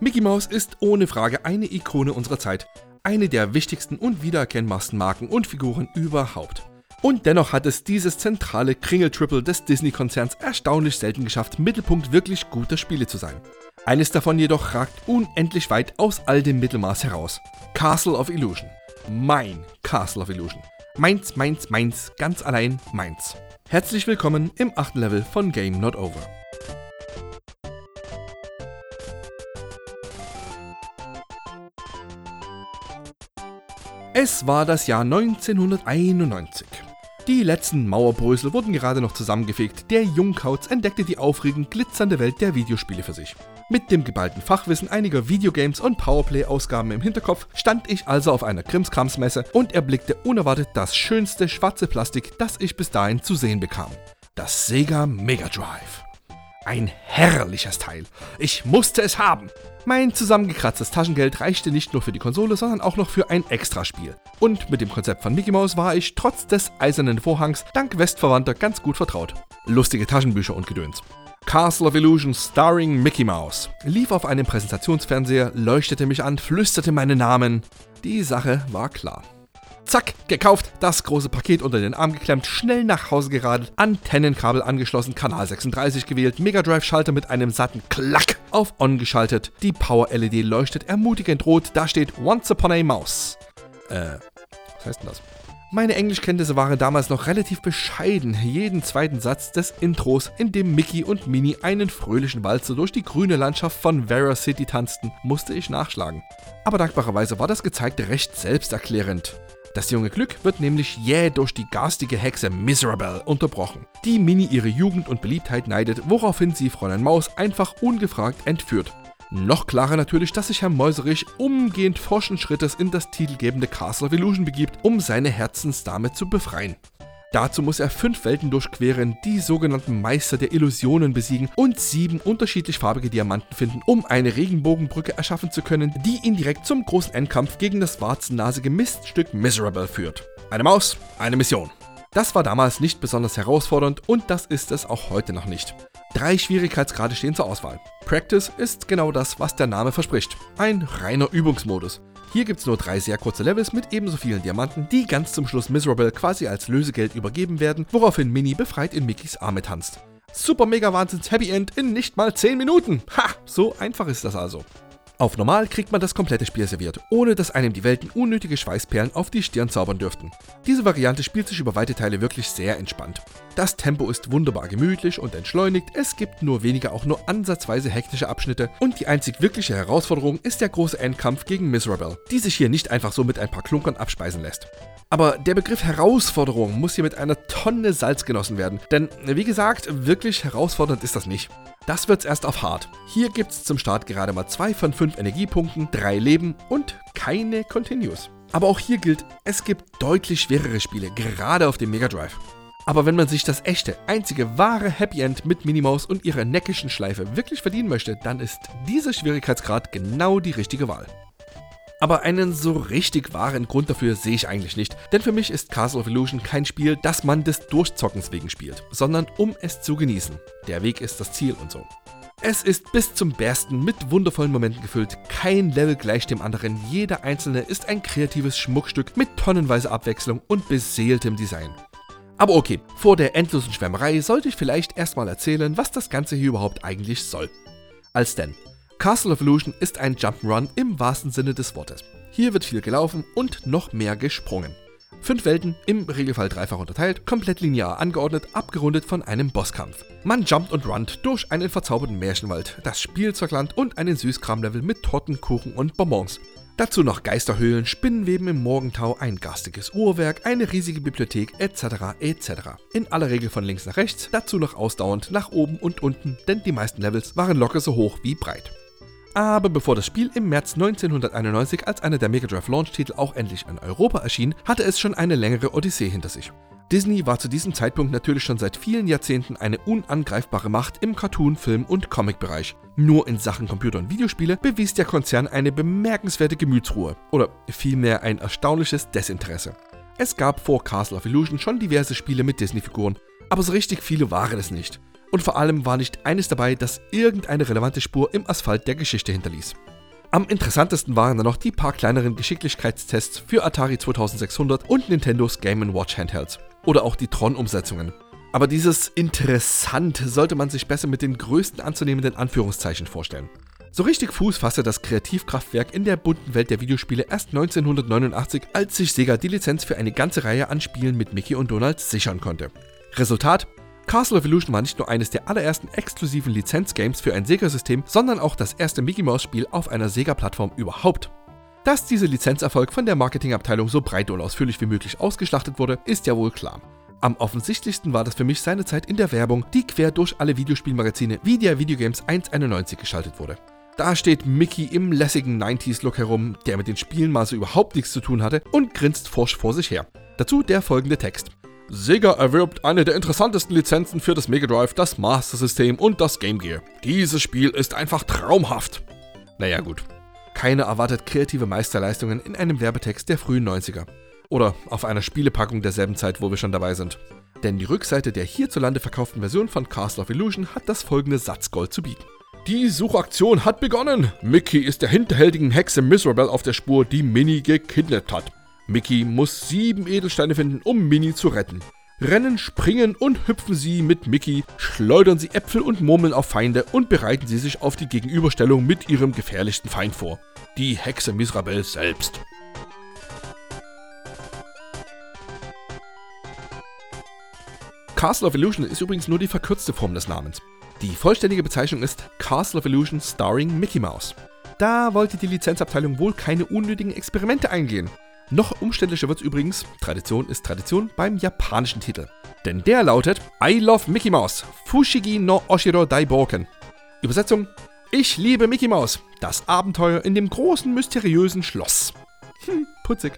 Mickey Mouse ist ohne Frage eine Ikone unserer Zeit, eine der wichtigsten und wiedererkennbarsten Marken und Figuren überhaupt. Und dennoch hat es dieses zentrale Kringel-Triple des Disney-Konzerns erstaunlich selten geschafft, Mittelpunkt wirklich guter Spiele zu sein. Eines davon jedoch ragt unendlich weit aus all dem Mittelmaß heraus. Castle of Illusion. Mein Castle of Illusion. Meins, meins, meins, ganz allein meins. Herzlich willkommen im achten Level von Game Not Over. Es war das Jahr 1991. Die letzten Mauerbrösel wurden gerade noch zusammengefegt. Der Jungkauz entdeckte die aufregend glitzernde Welt der Videospiele für sich. Mit dem geballten Fachwissen einiger Videogames und Powerplay-Ausgaben im Hinterkopf stand ich also auf einer Krimskramsmesse und erblickte unerwartet das schönste schwarze Plastik, das ich bis dahin zu sehen bekam. Das Sega Mega Drive. Ein herrliches Teil. Ich musste es haben. Mein zusammengekratztes Taschengeld reichte nicht nur für die Konsole, sondern auch noch für ein Extraspiel. Und mit dem Konzept von Mickey Mouse war ich trotz des eisernen Vorhangs dank Westverwandter ganz gut vertraut. Lustige Taschenbücher und Gedöns. Castle of Illusion starring Mickey Mouse lief auf einem Präsentationsfernseher, leuchtete mich an, flüsterte meinen Namen. Die Sache war klar. Zack, gekauft, das große Paket unter den Arm geklemmt, schnell nach Hause geradelt, Antennenkabel angeschlossen, Kanal 36 gewählt, Mega Drive Schalter mit einem satten Klack auf On geschaltet, die Power LED leuchtet ermutigend rot, da steht Once Upon a Mouse. Äh, was heißt denn das? Meine Englischkenntnisse waren damals noch relativ bescheiden. Jeden zweiten Satz des Intros, in dem Mickey und Minnie einen fröhlichen Walzer durch die grüne Landschaft von Vera City tanzten, musste ich nachschlagen. Aber dankbarerweise war das Gezeigte recht selbsterklärend. Das junge Glück wird nämlich jäh durch die garstige Hexe Miserable unterbrochen, die Mini ihre Jugend und Beliebtheit neidet, woraufhin sie Fräulein Maus einfach ungefragt entführt. Noch klarer natürlich, dass sich Herr Mäuserich umgehend forschen Schrittes in das titelgebende Castle of Illusion begibt, um seine Herzensdame zu befreien. Dazu muss er fünf Welten durchqueren, die sogenannten Meister der Illusionen besiegen und sieben unterschiedlich farbige Diamanten finden, um eine Regenbogenbrücke erschaffen zu können, die ihn direkt zum großen Endkampf gegen das warzennasige Miststück Miserable führt. Eine Maus, eine Mission. Das war damals nicht besonders herausfordernd und das ist es auch heute noch nicht. Drei Schwierigkeitsgrade stehen zur Auswahl. Practice ist genau das, was der Name verspricht. Ein reiner Übungsmodus. Hier gibt es nur drei sehr kurze Levels mit ebenso vielen Diamanten, die ganz zum Schluss Miserable quasi als Lösegeld übergeben werden, woraufhin Minnie befreit in Mickeys Arme tanzt. Super Mega Wahnsinns Happy End in nicht mal 10 Minuten. Ha, so einfach ist das also. Auf Normal kriegt man das komplette Spiel serviert, ohne dass einem die Welten unnötige Schweißperlen auf die Stirn zaubern dürften. Diese Variante spielt sich über weite Teile wirklich sehr entspannt. Das Tempo ist wunderbar gemütlich und entschleunigt, es gibt nur wenige auch nur ansatzweise hektische Abschnitte und die einzig wirkliche Herausforderung ist der große Endkampf gegen Miserable, die sich hier nicht einfach so mit ein paar Klunkern abspeisen lässt. Aber der Begriff Herausforderung muss hier mit einer Tonne Salz genossen werden, denn wie gesagt, wirklich herausfordernd ist das nicht. Das wird's erst auf hart. Hier gibt's zum Start gerade mal 2 von 5 Energiepunkten, 3 Leben und keine Continues. Aber auch hier gilt, es gibt deutlich schwerere Spiele, gerade auf dem Mega Drive. Aber wenn man sich das echte, einzige wahre Happy End mit Minimaus und ihrer neckischen Schleife wirklich verdienen möchte, dann ist dieser Schwierigkeitsgrad genau die richtige Wahl. Aber einen so richtig wahren Grund dafür sehe ich eigentlich nicht, denn für mich ist Castle of Illusion kein Spiel, das man des Durchzockens wegen spielt, sondern um es zu genießen. Der Weg ist das Ziel und so. Es ist bis zum Bersten mit wundervollen Momenten gefüllt, kein Level gleicht dem anderen, jeder einzelne ist ein kreatives Schmuckstück mit tonnenweise Abwechslung und beseeltem Design. Aber okay, vor der endlosen Schwärmerei sollte ich vielleicht erstmal erzählen, was das Ganze hier überhaupt eigentlich soll. Als denn, Castle of Illusion ist ein Jump'n'Run im wahrsten Sinne des Wortes. Hier wird viel gelaufen und noch mehr gesprungen. Fünf Welten, im Regelfall dreifach unterteilt, komplett linear angeordnet, abgerundet von einem Bosskampf. Man jumpt und runnt durch einen verzauberten Märchenwald, das Spielzeugland und einen Süßkramlevel mit Torten, Kuchen und Bonbons. Dazu noch Geisterhöhlen, Spinnenweben im Morgentau, ein garstiges Uhrwerk, eine riesige Bibliothek etc. etc. In aller Regel von links nach rechts, dazu noch ausdauernd nach oben und unten, denn die meisten Levels waren locker so hoch wie breit. Aber bevor das Spiel im März 1991 als einer der Mega Drive Launch-Titel auch endlich in Europa erschien, hatte es schon eine längere Odyssee hinter sich. Disney war zu diesem Zeitpunkt natürlich schon seit vielen Jahrzehnten eine unangreifbare Macht im Cartoon-, Film- und Comic-Bereich. Nur in Sachen Computer- und Videospiele bewies der Konzern eine bemerkenswerte Gemütsruhe oder vielmehr ein erstaunliches Desinteresse. Es gab vor Castle of Illusion schon diverse Spiele mit Disney-Figuren, aber so richtig viele waren es nicht und vor allem war nicht eines dabei, das irgendeine relevante Spur im Asphalt der Geschichte hinterließ. Am interessantesten waren dann noch die paar kleineren Geschicklichkeitstests für Atari 2600 und Nintendos Game Watch Handhelds. Oder auch die Tron-Umsetzungen. Aber dieses interessant sollte man sich besser mit den größten anzunehmenden Anführungszeichen vorstellen. So richtig Fuß fasste das Kreativkraftwerk in der bunten Welt der Videospiele erst 1989, als sich Sega die Lizenz für eine ganze Reihe an Spielen mit Mickey und Donald sichern konnte. Resultat? Castle of Illusion war nicht nur eines der allerersten exklusiven Lizenzgames für ein Sega-System, sondern auch das erste Mickey Mouse-Spiel auf einer Sega-Plattform überhaupt. Dass dieser Lizenzerfolg von der Marketingabteilung so breit und ausführlich wie möglich ausgeschlachtet wurde, ist ja wohl klar. Am offensichtlichsten war das für mich seine Zeit in der Werbung, die quer durch alle Videospielmagazine wie der Videogames 191 geschaltet wurde. Da steht Mickey im lässigen 90s-Look herum, der mit den Spielen mal so überhaupt nichts zu tun hatte und grinst forsch vor sich her. Dazu der folgende Text. Sega erwirbt eine der interessantesten Lizenzen für das Mega Drive, das Master System und das Game Gear. Dieses Spiel ist einfach traumhaft. Naja gut. Keiner erwartet kreative Meisterleistungen in einem Werbetext der frühen 90er. Oder auf einer Spielepackung derselben Zeit, wo wir schon dabei sind. Denn die Rückseite der hierzulande verkauften Version von Castle of Illusion hat das folgende Satzgold zu bieten. Die Suchaktion hat begonnen. Mickey ist der hinterhältigen Hexe Miserable auf der Spur, die Minnie gekidnappt hat. Mickey muss sieben Edelsteine finden, um Minnie zu retten. Rennen, springen und hüpfen sie mit Mickey, schleudern sie Äpfel und Murmeln auf Feinde und bereiten sie sich auf die Gegenüberstellung mit ihrem gefährlichsten Feind vor. Die Hexe Miserable selbst. Castle of Illusion ist übrigens nur die verkürzte Form des Namens. Die vollständige Bezeichnung ist Castle of Illusion starring Mickey Mouse. Da wollte die Lizenzabteilung wohl keine unnötigen Experimente eingehen. Noch umständlicher wird es übrigens, Tradition ist Tradition, beim japanischen Titel. Denn der lautet I Love Mickey Mouse, Fushigi no Oshiro Daiboken. Übersetzung, ich liebe Mickey Mouse, das Abenteuer in dem großen mysteriösen Schloss. Hm, putzig.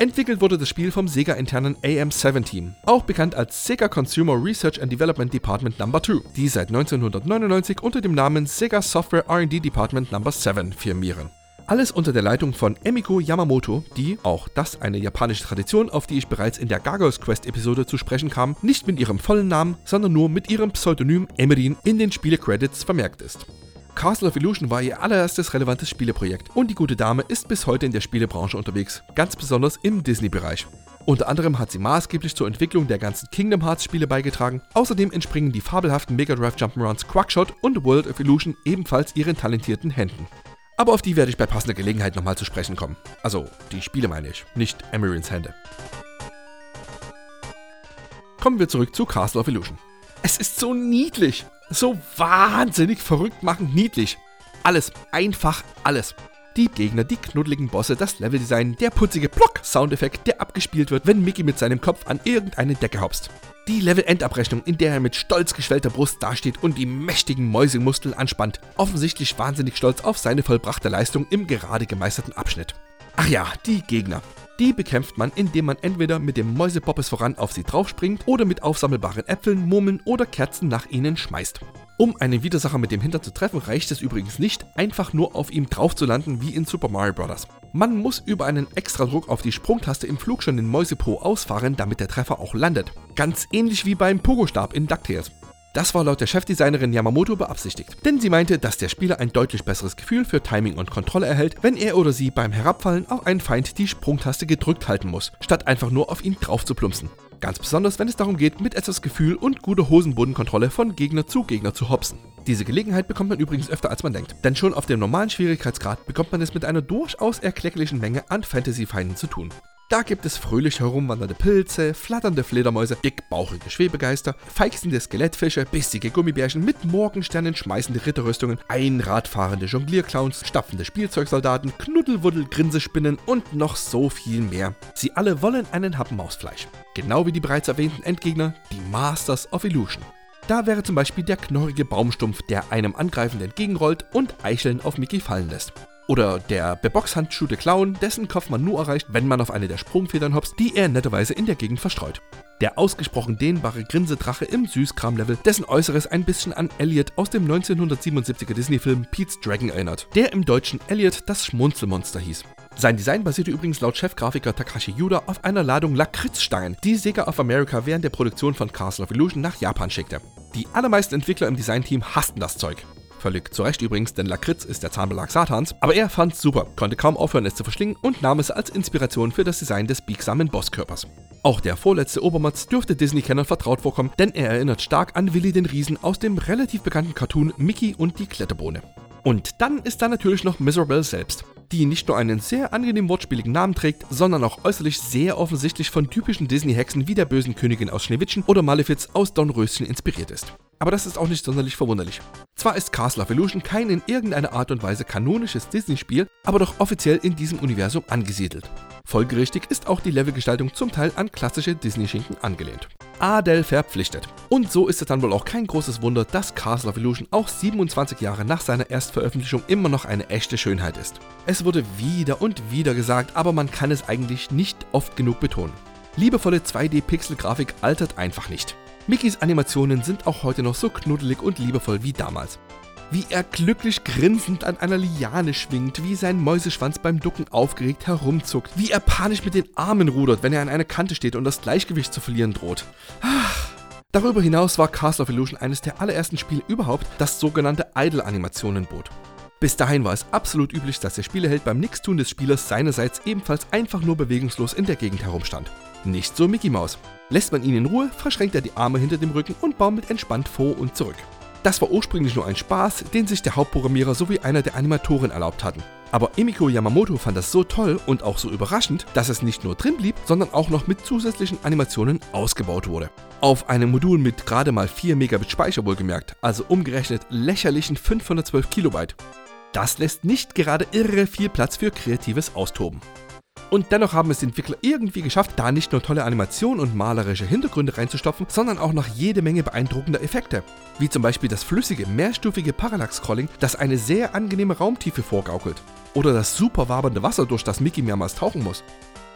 Entwickelt wurde das Spiel vom Sega-internen AM7-Team, auch bekannt als Sega Consumer Research and Development Department No. 2, die seit 1999 unter dem Namen Sega Software R&D Department No. 7 firmieren. Alles unter der Leitung von Emiko Yamamoto, die, auch das eine japanische Tradition, auf die ich bereits in der Gargoyles Quest Episode zu sprechen kam, nicht mit ihrem vollen Namen, sondern nur mit ihrem Pseudonym Emerin in den Spielecredits vermerkt ist. Castle of Illusion war ihr allererstes relevantes Spieleprojekt und die gute Dame ist bis heute in der Spielebranche unterwegs, ganz besonders im Disney-Bereich. Unter anderem hat sie maßgeblich zur Entwicklung der ganzen Kingdom Hearts Spiele beigetragen. Außerdem entspringen die fabelhaften Mega Drive Jump'n'Runs Quackshot und World of Illusion ebenfalls ihren talentierten Händen. Aber auf die werde ich bei passender Gelegenheit nochmal zu sprechen kommen. Also, die Spiele meine ich, nicht Emerins Hände. Kommen wir zurück zu Castle of Illusion. Es ist so niedlich. So wahnsinnig verrückt machend niedlich. Alles, einfach alles. Die Gegner, die knuddeligen Bosse, das Leveldesign, der putzige Plock-Soundeffekt, der abgespielt wird, wenn Mickey mit seinem Kopf an irgendeine Decke hopst. Die Level-Endabrechnung, in der er mit stolz geschwellter Brust dasteht und die mächtigen Mäusemuskeln anspannt, offensichtlich wahnsinnig stolz auf seine vollbrachte Leistung im gerade gemeisterten Abschnitt. Ach ja, die Gegner. Die bekämpft man, indem man entweder mit dem Mäusepoppes voran auf sie draufspringt oder mit aufsammelbaren Äpfeln, Murmeln oder Kerzen nach ihnen schmeißt. Um einen Widersacher mit dem Hintern zu treffen, reicht es übrigens nicht, einfach nur auf ihm drauf zu landen wie in Super Mario Bros. Man muss über einen Extradruck auf die Sprungtaste im Flug schon den Mäusepo ausfahren, damit der Treffer auch landet. Ganz ähnlich wie beim Pogo-Stab in DuckTales. Das war laut der Chefdesignerin Yamamoto beabsichtigt, denn sie meinte, dass der Spieler ein deutlich besseres Gefühl für Timing und Kontrolle erhält, wenn er oder sie beim Herabfallen auf einen Feind die Sprungtaste gedrückt halten muss, statt einfach nur auf ihn drauf zu plumpsen. Ganz besonders, wenn es darum geht, mit etwas Gefühl und guter Hosenbodenkontrolle von Gegner zu Gegner zu hopsen. Diese Gelegenheit bekommt man übrigens öfter als man denkt, denn schon auf dem normalen Schwierigkeitsgrad bekommt man es mit einer durchaus erklecklichen Menge an Fantasy-Feinden zu tun. Da gibt es fröhlich herumwandernde Pilze, flatternde Fledermäuse, dickbauchige Schwebegeister, feixende Skelettfische, bissige Gummibärchen mit Morgensternen schmeißende Ritterrüstungen, einradfahrende Jonglierclowns, stapfende Spielzeugsoldaten, Knuddelwuddel, Grinsespinnen und noch so viel mehr. Sie alle wollen einen Happen Mausfleisch. Genau wie die bereits erwähnten Endgegner, die Masters of Illusion. Da wäre zum Beispiel der knorrige Baumstumpf, der einem Angreifenden entgegenrollt und Eicheln auf Mickey fallen lässt. Oder der beboxhandschuhte Clown, dessen Kopf man nur erreicht, wenn man auf eine der Sprungfedern hopst, die er netterweise in der Gegend verstreut. Der ausgesprochen dehnbare Grinsedrache im Süßkram-Level, dessen Äußeres ein bisschen an Elliot aus dem 1977er Disney-Film Pete's Dragon erinnert, der im Deutschen Elliot das Schmunzelmonster hieß. Sein Design basierte übrigens laut Chefgrafiker Takashi Yuda auf einer Ladung Lakritzstangen, die Sega of America während der Produktion von Castle of Illusion nach Japan schickte. Die allermeisten Entwickler im Designteam hassten das Zeug. Völlig zu Recht übrigens, denn Lakritz ist der Zahnbelag Satans. Aber er fand's super, konnte kaum aufhören, es zu verschlingen und nahm es als Inspiration für das Design des biegsamen Bosskörpers. Auch der vorletzte Obermatz dürfte Disney-Kennern vertraut vorkommen, denn er erinnert stark an Willy den Riesen aus dem relativ bekannten Cartoon Mickey und die Kletterbohne. Und dann ist da natürlich noch Miserable selbst, die nicht nur einen sehr angenehm wortspieligen Namen trägt, sondern auch äußerlich sehr offensichtlich von typischen Disney-Hexen wie der bösen Königin aus Schneewittchen oder Malefiz aus Dornröschen inspiriert ist. Aber das ist auch nicht sonderlich verwunderlich. Zwar ist Castle of Illusion kein in irgendeiner Art und Weise kanonisches Disney-Spiel, aber doch offiziell in diesem Universum angesiedelt. Folgerichtig ist auch die Levelgestaltung zum Teil an klassische Disney-Schinken angelehnt. Adel verpflichtet. Und so ist es dann wohl auch kein großes Wunder, dass Castle of Illusion auch 27 Jahre nach seiner Erstveröffentlichung immer noch eine echte Schönheit ist. Es wurde wieder und wieder gesagt, aber man kann es eigentlich nicht oft genug betonen. Liebevolle 2D-Pixel-Grafik altert einfach nicht. Mickeys Animationen sind auch heute noch so knuddelig und liebevoll wie damals. Wie er glücklich grinsend an einer Liane schwingt, wie sein Mäuseschwanz beim Ducken aufgeregt herumzuckt, wie er panisch mit den Armen rudert, wenn er an einer Kante steht und das Gleichgewicht zu verlieren droht. Darüber hinaus war Castle of Illusion eines der allerersten Spiele überhaupt, das sogenannte Idle-Animationen bot. Bis dahin war es absolut üblich, dass der Spieleheld beim Nichtstun des Spielers seinerseits ebenfalls einfach nur bewegungslos in der Gegend herumstand. Nicht so Mickey Mouse. Lässt man ihn in Ruhe, verschränkt er die Arme hinter dem Rücken und baumelt entspannt vor und zurück. Das war ursprünglich nur ein Spaß, den sich der Hauptprogrammierer sowie einer der Animatoren erlaubt hatten. Aber Emiko Yamamoto fand das so toll und auch so überraschend, dass es nicht nur drin blieb, sondern auch noch mit zusätzlichen Animationen ausgebaut wurde. Auf einem Modul mit gerade mal 4 Megabit Speicher wohlgemerkt, also umgerechnet lächerlichen 512 Kilobyte. Das lässt nicht gerade irre viel Platz für kreatives Austoben. Und dennoch haben es die Entwickler irgendwie geschafft, da nicht nur tolle Animationen und malerische Hintergründe reinzustopfen, sondern auch noch jede Menge beeindruckender Effekte. Wie zum Beispiel das flüssige, mehrstufige Parallax-Scrolling, das eine sehr angenehme Raumtiefe vorgaukelt. Oder das super wabernde Wasser, durch das Mickey mehrmals tauchen muss.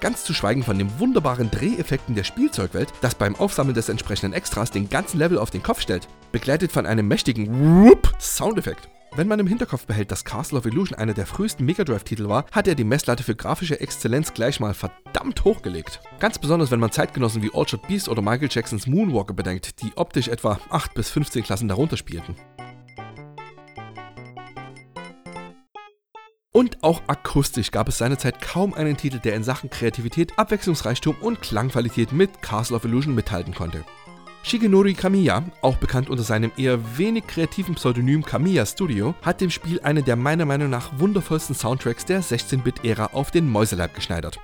Ganz zu schweigen von den wunderbaren Dreheffekten der Spielzeugwelt, das beim Aufsammeln des entsprechenden Extras den ganzen Level auf den Kopf stellt, begleitet von einem mächtigen Whoop Soundeffekt. Wenn man im Hinterkopf behält, dass Castle of Illusion einer der frühesten Mega Drive-Titel war, hat er die Messlatte für grafische Exzellenz gleich mal verdammt hochgelegt. Ganz besonders, wenn man Zeitgenossen wie Altered Beast oder Michael Jacksons Moonwalker bedenkt, die optisch etwa 8 bis 15 Klassen darunter spielten. Und auch akustisch gab es seinerzeit kaum einen Titel, der in Sachen Kreativität, Abwechslungsreichtum und Klangqualität mit Castle of Illusion mithalten konnte. Shigenori Kamiya, auch bekannt unter seinem eher wenig kreativen Pseudonym Kamiya Studio, hat dem Spiel einen der meiner Meinung nach wundervollsten Soundtracks der 16-Bit-Ära auf den Mäuseleib geschneidert.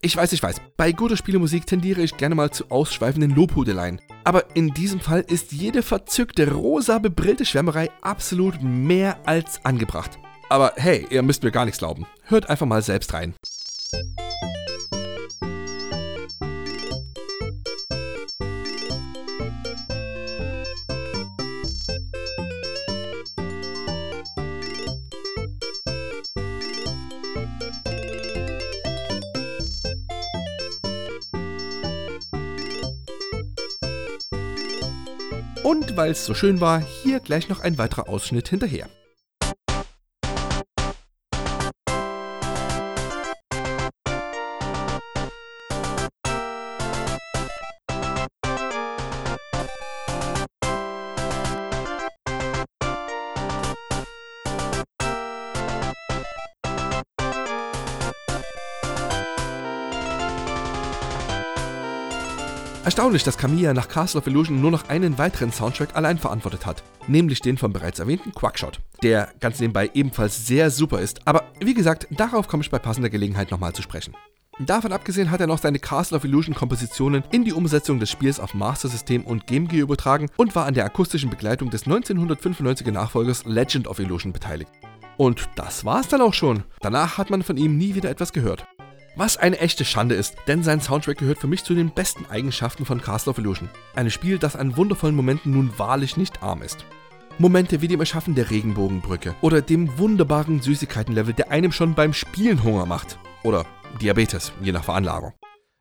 Ich weiß, ich weiß, bei guter Spielemusik tendiere ich gerne mal zu ausschweifenden Lobhudeleien. Aber in diesem Fall ist jede verzückte, rosa bebrillte Schwärmerei absolut mehr als angebracht. Aber hey, ihr müsst mir gar nichts glauben. Hört einfach mal selbst rein. Es so schön war, hier gleich noch ein weiterer Ausschnitt hinterher. Erstaunlich, dass Kamiya nach Castle of Illusion nur noch einen weiteren Soundtrack allein verantwortet hat, nämlich den von bereits erwähnten Quackshot, der ganz nebenbei ebenfalls sehr super ist, aber wie gesagt, darauf komme ich bei passender Gelegenheit nochmal zu sprechen. Davon abgesehen hat er noch seine Castle of Illusion Kompositionen in die Umsetzung des Spiels auf Master System und Game Gear übertragen und war an der akustischen Begleitung des 1995er Nachfolgers Legend of Illusion beteiligt. Und das war's dann auch schon. Danach hat man von ihm nie wieder etwas gehört. Was eine echte Schande ist, denn sein Soundtrack gehört für mich zu den besten Eigenschaften von Castle of Illusion. Ein Spiel, das an wundervollen Momenten nun wahrlich nicht arm ist. Momente wie dem Erschaffen der Regenbogenbrücke oder dem wunderbaren Süßigkeitenlevel, der einem schon beim Spielen Hunger macht. Oder Diabetes, je nach Veranlagung.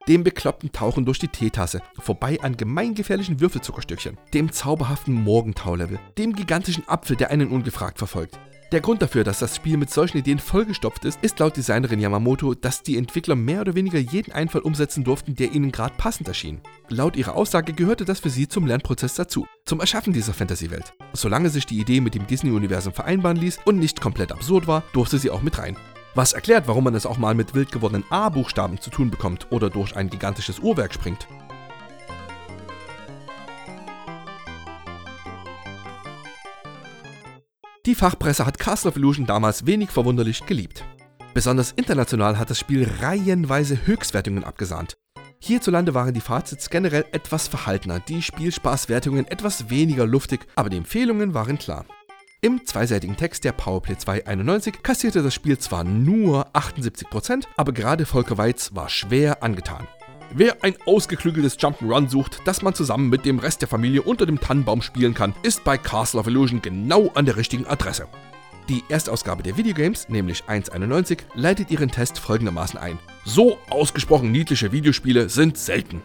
Dem bekloppten Tauchen durch die Teetasse, vorbei an gemeingefährlichen Würfelzuckerstückchen, dem zauberhaften Morgentau-Level, dem gigantischen Apfel, der einen ungefragt verfolgt, Der Grund dafür, dass das Spiel mit solchen Ideen vollgestopft ist, ist laut Designerin Yamamoto, dass die Entwickler mehr oder weniger jeden Einfall umsetzen durften, der ihnen gerade passend erschien. Laut ihrer Aussage gehörte das für sie zum Lernprozess dazu, zum Erschaffen dieser Fantasy-Welt. Solange sich die Idee mit dem Disney-Universum vereinbaren ließ und nicht komplett absurd war, durfte sie auch mit rein. Was erklärt, warum man es auch mal mit wild gewordenen A-Buchstaben zu tun bekommt oder durch ein gigantisches Uhrwerk springt. Fachpresse hat Castle of Illusion damals wenig verwunderlich geliebt. Besonders international hat das Spiel reihenweise Höchstwertungen abgesahnt. Hierzulande waren die Fazits generell etwas verhaltener, die Spielspaßwertungen etwas weniger luftig, aber die Empfehlungen waren klar. Im zweiseitigen Text der Powerplay 291 kassierte das Spiel zwar nur 78%, aber gerade Volker Weiz war schwer angetan. Wer ein ausgeklügeltes Jump'n'Run sucht, das man zusammen mit dem Rest der Familie unter dem Tannenbaum spielen kann, ist bei Castle of Illusion genau an der richtigen Adresse. Die Erstausgabe der Videogames, nämlich 1.91, leitet ihren Test folgendermaßen ein. So ausgesprochen niedliche Videospiele sind selten.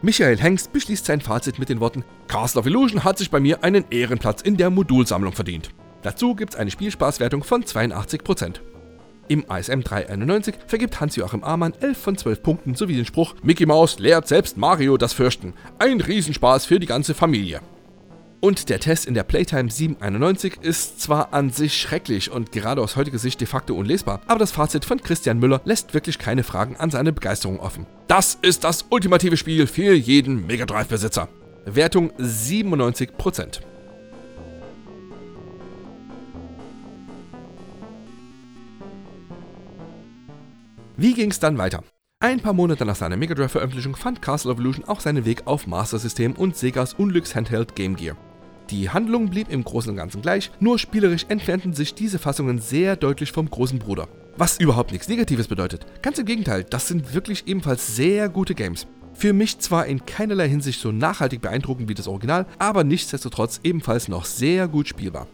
Michael Hengst beschließt sein Fazit mit den Worten: Castle of Illusion hat sich bei mir einen Ehrenplatz in der Modulsammlung verdient. Dazu gibt es eine Spielspaßwertung von 82%. Im ASM 391 vergibt Hans-Joachim Amann 11 von 12 Punkten sowie den Spruch Mickey Mouse lehrt selbst Mario das Fürchten. Ein Riesenspaß für die ganze Familie. Und der Test in der Playtime 791 ist zwar an sich schrecklich und gerade aus heutiger Sicht de facto unlesbar, aber das Fazit von Christian Müller lässt wirklich keine Fragen an seine Begeisterung offen. Das ist das ultimative Spiel für jeden Mega Drive-Besitzer. Wertung 97%. Wie ging es dann weiter? Ein paar Monate nach seiner Mega Drive-Veröffentlichung fand Castle of Illusion auch seinen Weg auf Master System und Segas Unglücks-Handheld Game Gear. Die Handlung blieb im Großen und Ganzen gleich, nur spielerisch entfernten sich diese Fassungen sehr deutlich vom großen Bruder. Was überhaupt nichts Negatives bedeutet. Ganz im Gegenteil, das sind wirklich ebenfalls sehr gute Games. Für mich zwar in keinerlei Hinsicht so nachhaltig beeindruckend wie das Original, aber nichtsdestotrotz ebenfalls noch sehr gut spielbar.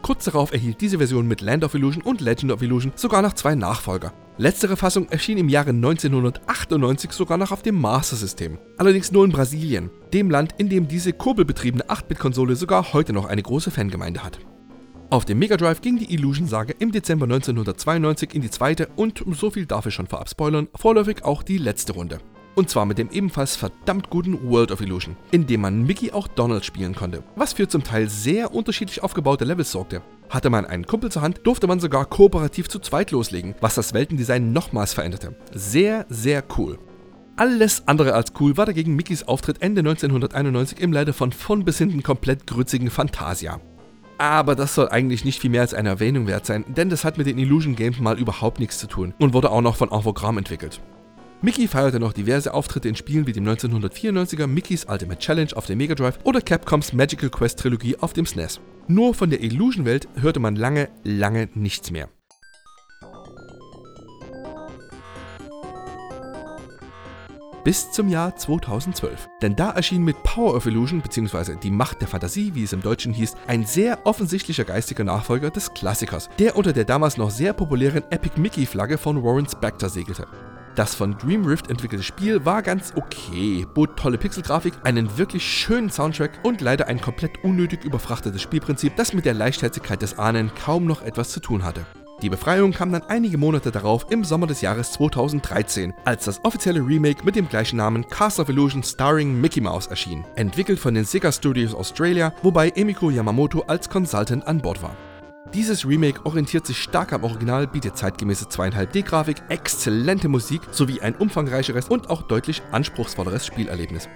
Kurz darauf erhielt diese Version mit Land of Illusion und Legend of Illusion sogar noch zwei Nachfolger. Letztere Fassung erschien im Jahre 1998 sogar noch auf dem Master System. Allerdings nur in Brasilien, dem Land, in dem diese kurbelbetriebene 8-Bit-Konsole sogar heute noch eine große Fangemeinde hat. Auf dem Mega Drive ging die Illusion-Sage im Dezember 1992 in die zweite und, so viel darf ich schon vorab spoilern, vorläufig auch die letzte Runde. Und zwar mit dem ebenfalls verdammt guten World of Illusion, in dem man Mickey auch Donald spielen konnte, was für zum Teil sehr unterschiedlich aufgebaute Levels sorgte. Hatte man einen Kumpel zur Hand, durfte man sogar kooperativ zu zweit loslegen, was das Weltendesign nochmals veränderte. Sehr, sehr cool. Alles andere als cool war dagegen Mickeys Auftritt Ende 1991 im leider von vorn bis hinten komplett grützigen Fantasia. Aber das soll eigentlich nicht viel mehr als eine Erwähnung wert sein, denn das hat mit den Illusion Games mal überhaupt nichts zu tun und wurde auch noch von Avogram entwickelt. Mickey feierte noch diverse Auftritte in Spielen wie dem 1994er Mickey's Ultimate Challenge auf dem Mega Drive oder Capcoms Magical Quest Trilogie auf dem SNES. Nur von der Illusion-Welt hörte man lange, lange nichts mehr. bis zum Jahr 2012. Denn da erschien mit Power of Illusion bzw. Die Macht der Fantasie, wie es im Deutschen hieß, ein sehr offensichtlicher geistiger Nachfolger des Klassikers, der unter der damals noch sehr populären Epic Mickey Flagge von Warren Spector segelte. Das von Dream Rift entwickelte Spiel war ganz okay, bot tolle Pixelgrafik, einen wirklich schönen Soundtrack und leider ein komplett unnötig überfrachtetes Spielprinzip, das mit der Leichtherzigkeit des Ahnen kaum noch etwas zu tun hatte. Die Befreiung kam dann einige Monate darauf im Sommer des Jahres 2013, als das offizielle Remake mit dem gleichen Namen Castle of Illusion starring Mickey Mouse erschien, entwickelt von den Sega Studios Australia, wobei Emiko Yamamoto als Consultant an Bord war. Dieses Remake orientiert sich stark am Original, bietet zeitgemäße 2,5D-Grafik, exzellente Musik sowie ein umfangreicheres und auch deutlich anspruchsvolleres Spielerlebnis.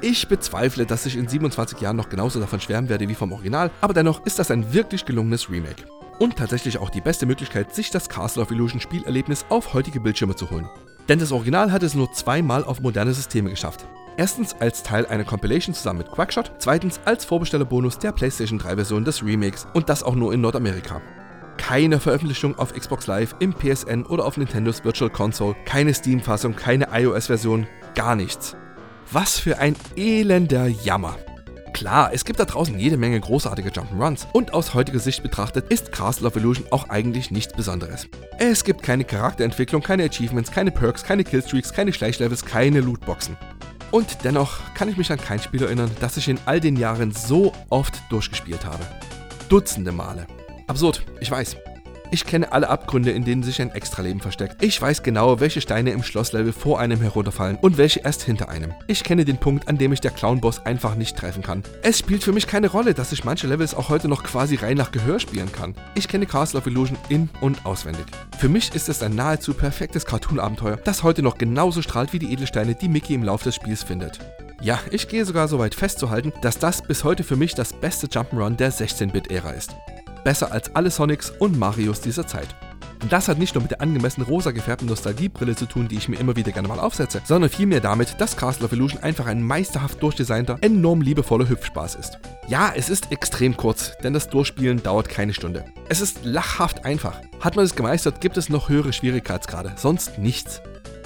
Ich bezweifle, dass ich in 27 Jahren noch genauso davon schwärmen werde wie vom Original, aber dennoch ist das ein wirklich gelungenes Remake. Und tatsächlich auch die beste Möglichkeit, sich das Castle of Illusion Spielerlebnis auf heutige Bildschirme zu holen. Denn das Original hat es nur zweimal auf moderne Systeme geschafft. Erstens als Teil einer Compilation zusammen mit Quackshot, zweitens als Vorbestellerbonus der PlayStation 3 Version des Remakes und das auch nur in Nordamerika. Keine Veröffentlichung auf Xbox Live, im PSN oder auf Nintendos Virtual Console, keine Steam-Fassung, keine iOS-Version, gar nichts. Was für ein elender Jammer. Klar, es gibt da draußen jede Menge großartige Jump'n'Runs und aus heutiger Sicht betrachtet ist Castle of Illusion auch eigentlich nichts Besonderes. Es gibt keine Charakterentwicklung, keine Achievements, keine Perks, keine Killstreaks, keine Schleichlevels, keine Lootboxen. Und dennoch kann ich mich an kein Spiel erinnern, das ich in all den Jahren so oft durchgespielt habe. Dutzende Male. Absurd, ich weiß. Ich kenne alle Abgründe, in denen sich ein Extraleben versteckt. Ich weiß genau, welche Steine im Schlosslevel vor einem herunterfallen und welche erst hinter einem. Ich kenne den Punkt, an dem ich der Clown-Boss einfach nicht treffen kann. Es spielt für mich keine Rolle, dass ich manche Levels auch heute noch quasi rein nach Gehör spielen kann. Ich kenne Castle of Illusion in- und auswendig. Für mich ist es ein nahezu perfektes Cartoon-Abenteuer, das heute noch genauso strahlt wie die Edelsteine, die Mickey im Laufe des Spiels findet. Ja, ich gehe sogar so weit festzuhalten, dass das bis heute für mich das beste Jump'n'Run der 16-Bit-Ära ist besser als alle Sonics und Marios dieser Zeit. Und das hat nicht nur mit der angemessen rosa gefärbten Nostalgiebrille zu tun, die ich mir immer wieder gerne mal aufsetze, sondern vielmehr damit, dass Castle of Illusion einfach ein meisterhaft durchdesignter, enorm liebevoller Hüpfspaß ist. Ja, es ist extrem kurz, denn das Durchspielen dauert keine Stunde. Es ist lachhaft einfach. Hat man es gemeistert, gibt es noch höhere Schwierigkeitsgrade, sonst nichts.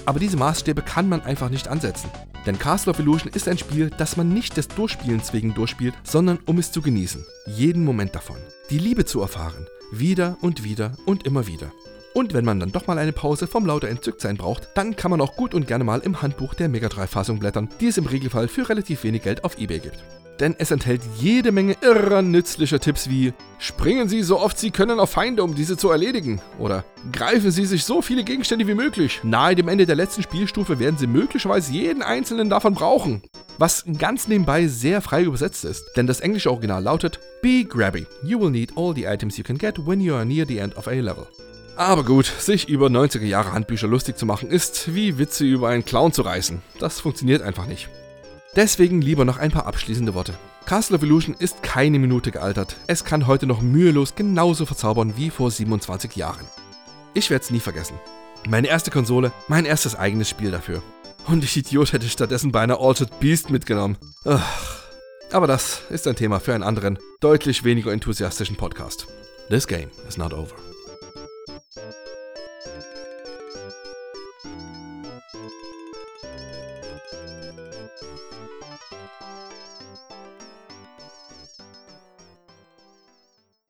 Aber diese Maßstäbe kann man einfach nicht ansetzen. Denn Castle of Illusion ist ein Spiel, das man nicht des Durchspielens wegen durchspielt, sondern um es zu genießen. Jeden Moment davon. Die Liebe zu erfahren. Wieder und wieder und immer wieder. Und wenn man dann doch mal eine Pause vom lauter Entzücktsein braucht, dann kann man auch gut und gerne mal im Handbuch der Mega 3 Fassung blättern, die es im Regelfall für relativ wenig Geld auf Ebay gibt denn es enthält jede Menge irrer nützlicher Tipps wie Springen Sie so oft Sie können auf Feinde, um diese zu erledigen oder Greifen Sie sich so viele Gegenstände wie möglich. Nahe dem Ende der letzten Spielstufe werden Sie möglicherweise jeden einzelnen davon brauchen. Was ganz nebenbei sehr frei übersetzt ist, denn das englische Original lautet Be grabby. You will need all the items you can get when you are near the end of a level. Aber gut, sich über 90er Jahre Handbücher lustig zu machen, ist wie Witze über einen Clown zu reißen. Das funktioniert einfach nicht. Deswegen lieber noch ein paar abschließende Worte. Castle of Illusion ist keine Minute gealtert. Es kann heute noch mühelos genauso verzaubern wie vor 27 Jahren. Ich werde es nie vergessen. Meine erste Konsole, mein erstes eigenes Spiel dafür. Und ich Idiot hätte stattdessen beinahe Altered Beast mitgenommen. Ugh. Aber das ist ein Thema für einen anderen, deutlich weniger enthusiastischen Podcast. This game is not over.